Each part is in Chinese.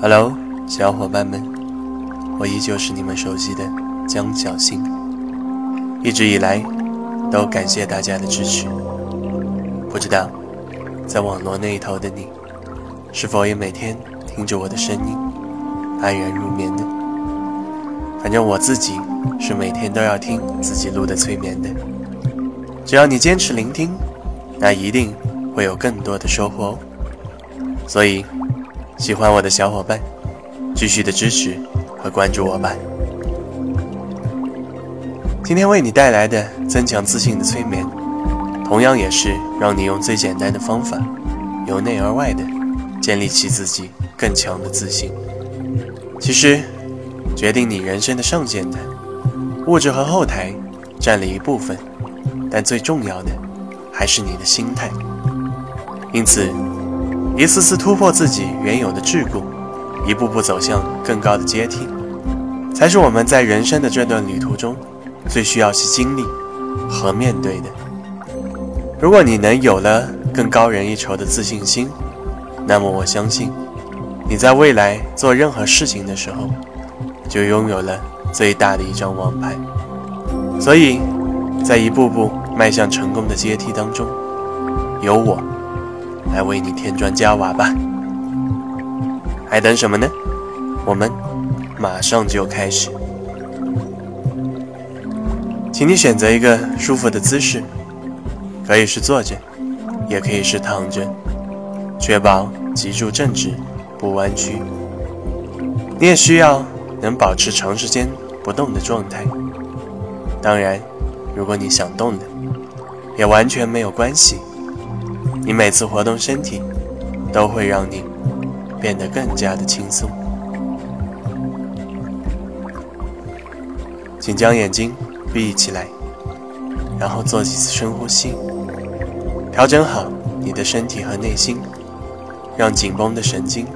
Hello，小伙伴们，我依旧是你们熟悉的江小新。一直以来，都感谢大家的支持。不知道，在网络那一头的你，是否也每天听着我的声音，安然入眠呢？反正我自己是每天都要听自己录的催眠的。只要你坚持聆听，那一定会有更多的收获哦。所以。喜欢我的小伙伴，继续的支持和关注我吧。今天为你带来的增强自信的催眠，同样也是让你用最简单的方法，由内而外的建立起自己更强的自信。其实，决定你人生的上限的物质和后台占了一部分，但最重要的还是你的心态。因此。一次次突破自己原有的桎梏，一步步走向更高的阶梯，才是我们在人生的这段旅途中最需要去经历和面对的。如果你能有了更高人一筹的自信心，那么我相信你在未来做任何事情的时候，就拥有了最大的一张王牌。所以，在一步步迈向成功的阶梯当中，有我。来为你添砖加瓦吧，还等什么呢？我们马上就开始。请你选择一个舒服的姿势，可以是坐着，也可以是躺着，确保脊柱正直，不弯曲。你也需要能保持长时间不动的状态。当然，如果你想动的，也完全没有关系。你每次活动身体，都会让你变得更加的轻松。请将眼睛闭起来，然后做几次深呼吸，调整好你的身体和内心，让紧绷的神经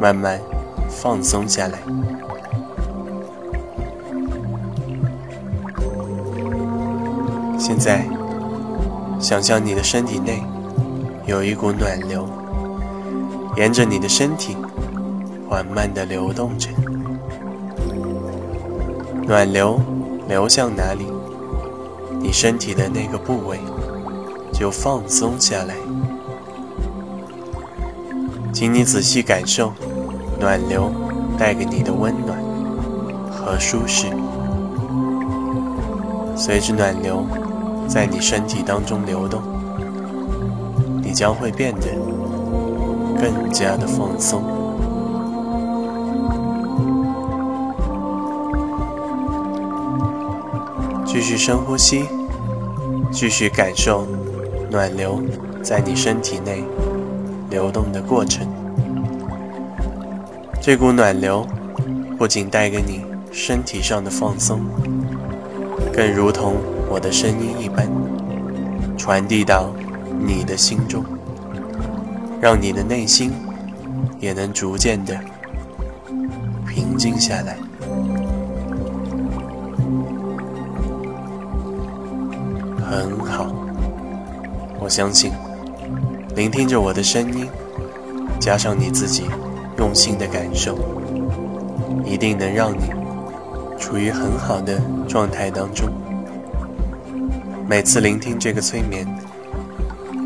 慢慢放松下来。现在，想象你的身体内。有一股暖流，沿着你的身体缓慢地流动着。暖流流向哪里，你身体的那个部位就放松下来。请你仔细感受暖流带给你的温暖和舒适。随着暖流在你身体当中流动。你将会变得更加的放松。继续深呼吸，继续感受暖流在你身体内流动的过程。这股暖流不仅带给你身体上的放松，更如同我的声音一般，传递到。你的心中，让你的内心也能逐渐的平静下来。很好，我相信，聆听着我的声音，加上你自己用心的感受，一定能让你处于很好的状态当中。每次聆听这个催眠。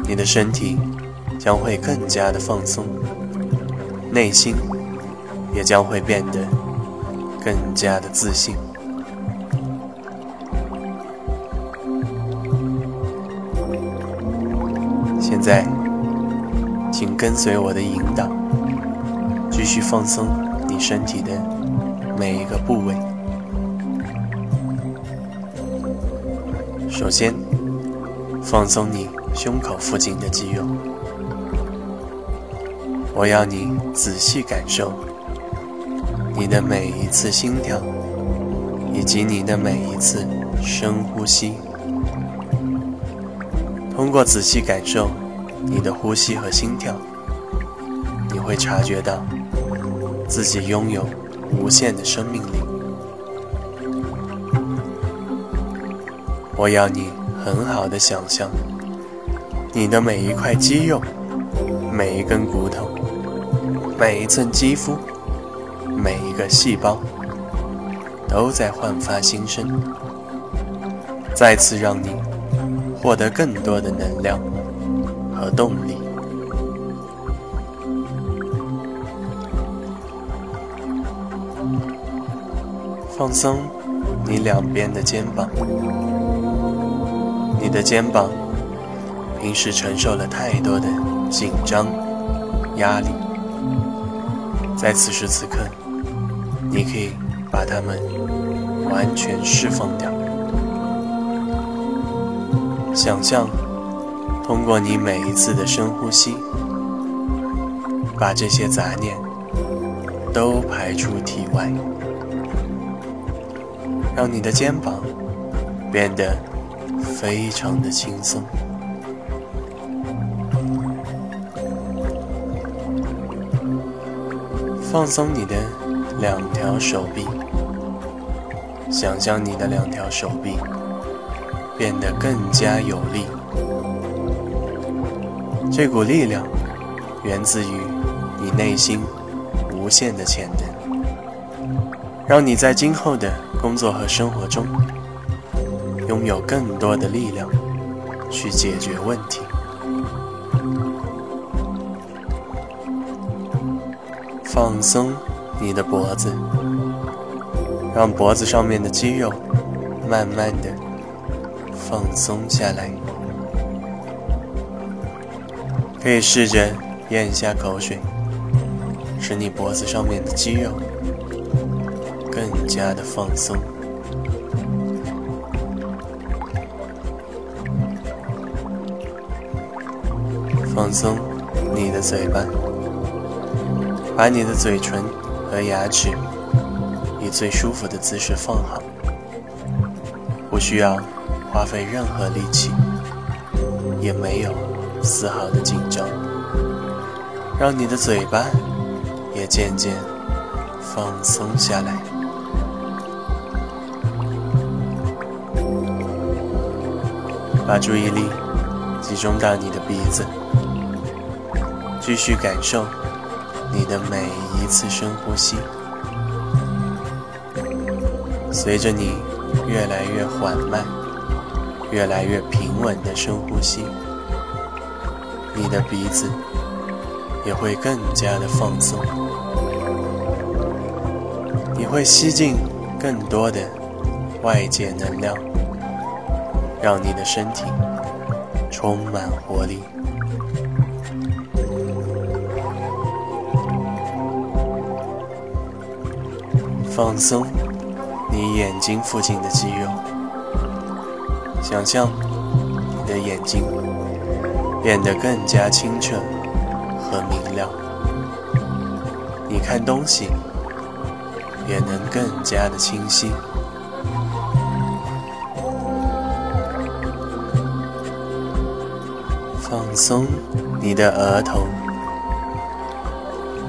你的身体将会更加的放松，内心也将会变得更加的自信。现在，请跟随我的引导，继续放松你身体的每一个部位。首先，放松你。胸口附近的肌肉，我要你仔细感受你的每一次心跳，以及你的每一次深呼吸。通过仔细感受你的呼吸和心跳，你会察觉到自己拥有无限的生命力。我要你很好的想象。你的每一块肌肉，每一根骨头，每一寸肌肤，每一个细胞，都在焕发新生，再次让你获得更多的能量和动力。放松你两边的肩膀，你的肩膀平时承受了太多的紧张、压力，在此时此刻，你可以把它们完全释放掉。想象通过你每一次的深呼吸，把这些杂念都排出体外。让你的肩膀变得非常的轻松，放松你的两条手臂，想象你的两条手臂变得更加有力。这股力量源自于你内心无限的潜能，让你在今后的。工作和生活中，拥有更多的力量去解决问题。放松你的脖子，让脖子上面的肌肉慢慢的放松下来。可以试着咽下口水，使你脖子上面的肌肉。更加的放松，放松你的嘴巴，把你的嘴唇和牙齿以最舒服的姿势放好，不需要花费任何力气，也没有丝毫的紧张，让你的嘴巴也渐渐放松下来。把注意力集中到你的鼻子，继续感受你的每一次深呼吸。随着你越来越缓慢、越来越平稳的深呼吸，你的鼻子也会更加的放松。你会吸进更多的外界能量。让你的身体充满活力，放松你眼睛附近的肌肉，想象你的眼睛变得更加清澈和明亮，你看东西也能更加的清晰。放松你的额头，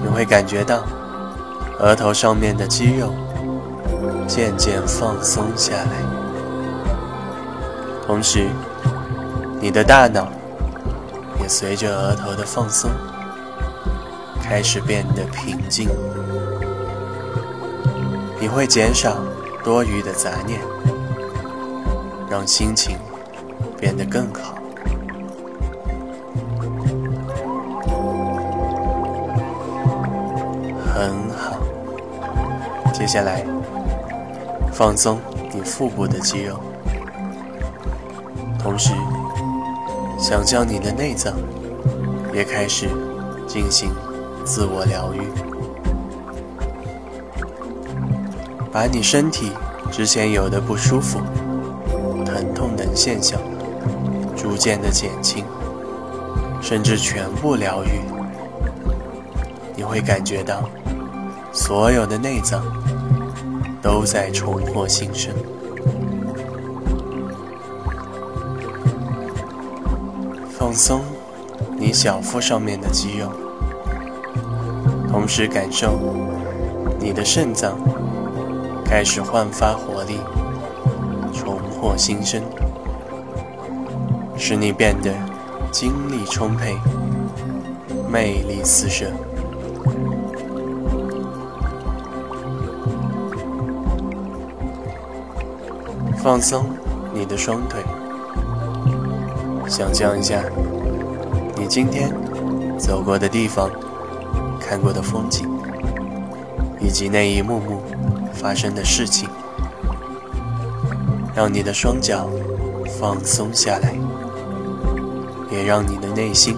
你会感觉到额头上面的肌肉渐渐放松下来，同时你的大脑也随着额头的放松开始变得平静。你会减少多余的杂念，让心情变得更好。接下来放松你腹部的肌肉，同时想象你的内脏也开始进行自我疗愈，把你身体之前有的不舒服、疼痛等现象逐渐的减轻，甚至全部疗愈，你会感觉到。所有的内脏都在重获新生。放松你小腹上面的肌肉，同时感受你的肾脏开始焕发活力，重获新生，使你变得精力充沛，魅力四射。放松你的双腿，想象一下你今天走过的地方、看过的风景，以及那一幕幕发生的事情，让你的双脚放松下来，也让你的内心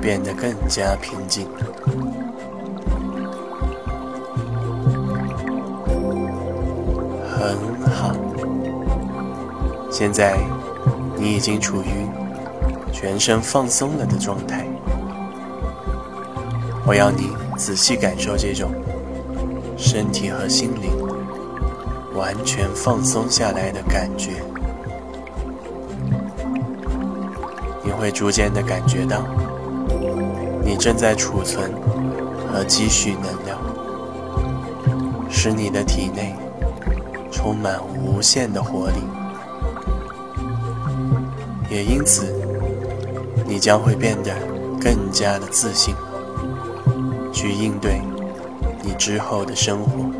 变得更加平静。现在你已经处于全身放松了的状态。我要你仔细感受这种身体和心灵完全放松下来的感觉。你会逐渐的感觉到，你正在储存和积蓄能量，使你的体内。充满无限的活力，也因此，你将会变得更加的自信，去应对你之后的生活。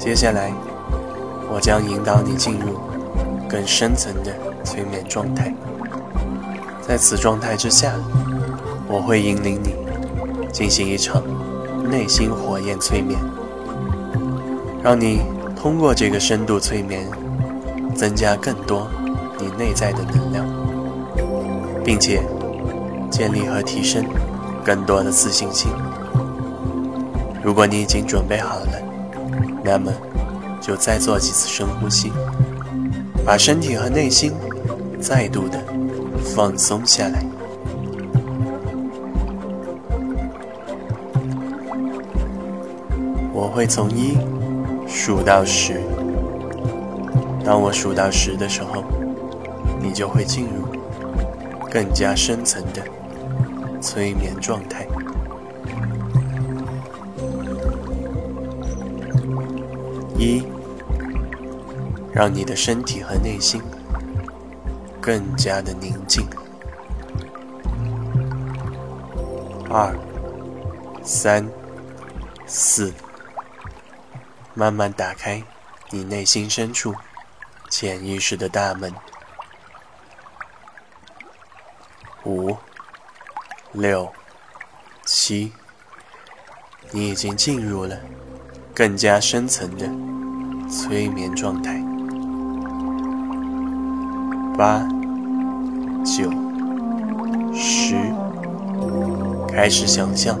接下来，我将引导你进入更深层的催眠状态，在此状态之下，我会引领你。进行一场内心火焰催眠，让你通过这个深度催眠，增加更多你内在的能量，并且建立和提升更多的自信心。如果你已经准备好了，那么就再做几次深呼吸，把身体和内心再度的放松下来。我会从一数到十，当我数到十的时候，你就会进入更加深层的催眠状态。一，让你的身体和内心更加的宁静。二，三，四。慢慢打开你内心深处潜意识的大门。五、六、七，你已经进入了更加深层的催眠状态。八、九、十，开始想象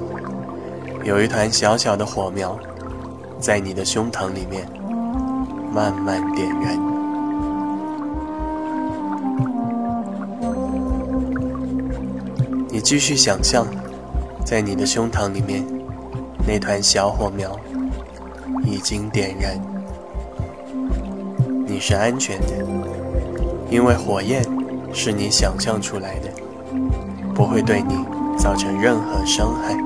有一团小小的火苗。在你的胸膛里面慢慢点燃。你继续想象，在你的胸膛里面，那团小火苗已经点燃。你是安全的，因为火焰是你想象出来的，不会对你造成任何伤害。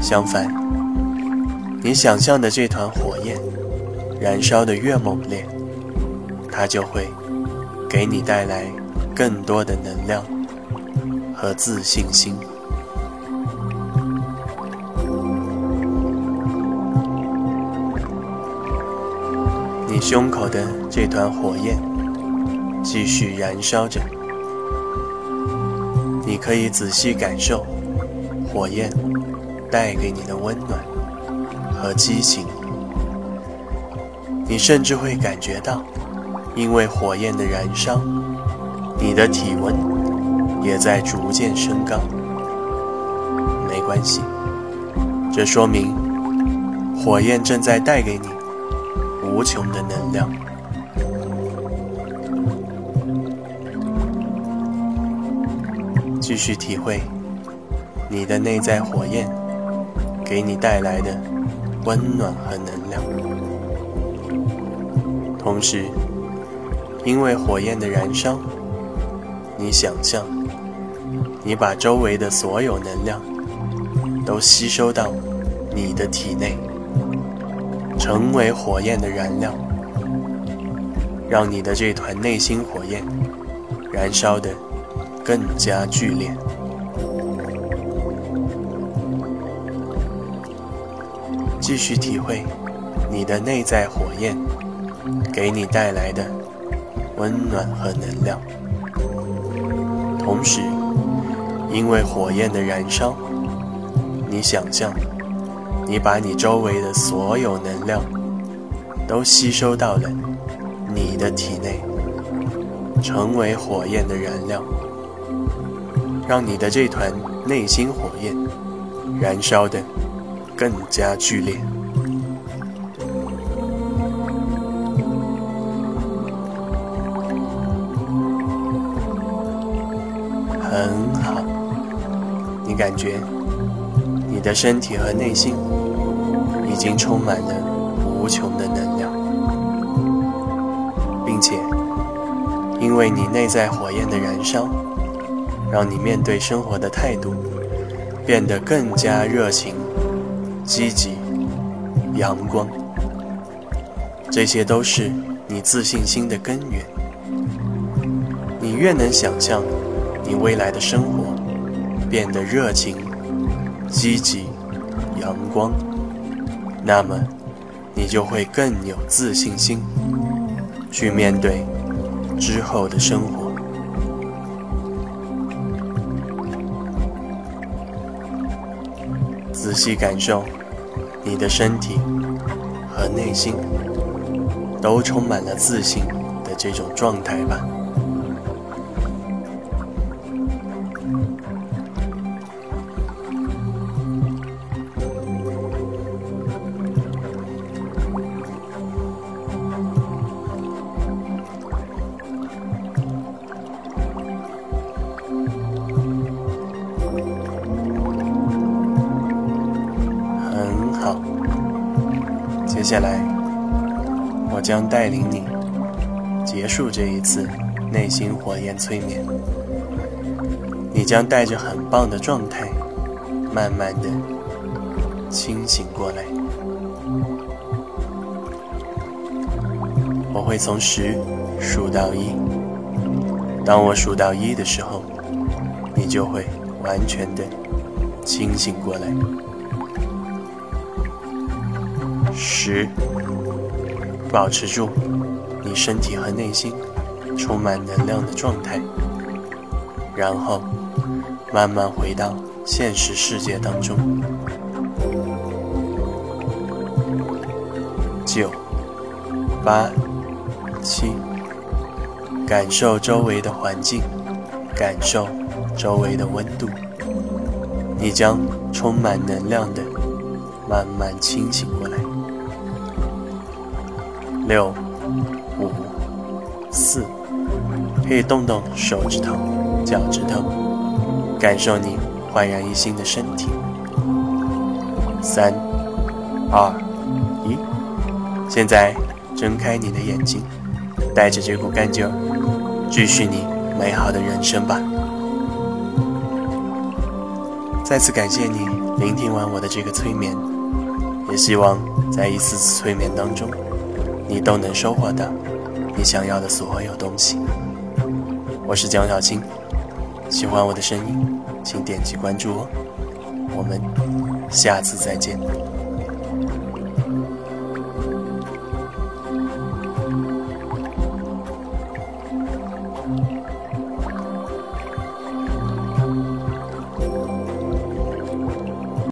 相反。你想象的这团火焰，燃烧的越猛烈，它就会给你带来更多的能量和自信心。你胸口的这团火焰继续燃烧着，你可以仔细感受火焰带给你的温暖。和激情，你甚至会感觉到，因为火焰的燃烧，你的体温也在逐渐升高。没关系，这说明火焰正在带给你无穷的能量。继续体会你的内在火焰给你带来的。温暖和能量，同时，因为火焰的燃烧，你想象，你把周围的所有能量都吸收到你的体内，成为火焰的燃料，让你的这团内心火焰燃烧的更加剧烈。继续体会你的内在火焰给你带来的温暖和能量，同时，因为火焰的燃烧，你想象你把你周围的所有能量都吸收到了你的体内，成为火焰的燃料，让你的这团内心火焰燃烧的。更加剧烈，很好。你感觉你的身体和内心已经充满了无穷的能量，并且因为你内在火焰的燃烧，让你面对生活的态度变得更加热情。积极、阳光，这些都是你自信心的根源。你越能想象你未来的生活变得热情、积极、阳光，那么你就会更有自信心去面对之后的生活。仔细感受，你的身体和内心都充满了自信的这种状态吧。将带领你结束这一次内心火焰催眠。你将带着很棒的状态，慢慢的清醒过来。我会从十数到一，当我数到一的时候，你就会完全的清醒过来。十，保持住你身体和内心充满能量的状态，然后慢慢回到现实世界当中。九，八，七，感受周围的环境，感受周围的温度，你将充满能量的慢慢清醒过来。六、五、四，可以动动手指头、脚趾头，感受你焕然一新的身体。三、二、一，现在睁开你的眼睛，带着这股干劲儿，继续你美好的人生吧。再次感谢你聆听完我的这个催眠，也希望在一次次催眠当中。你都能收获的你想要的所有东西。我是蒋小青，喜欢我的声音，请点击关注哦。我们下次再见。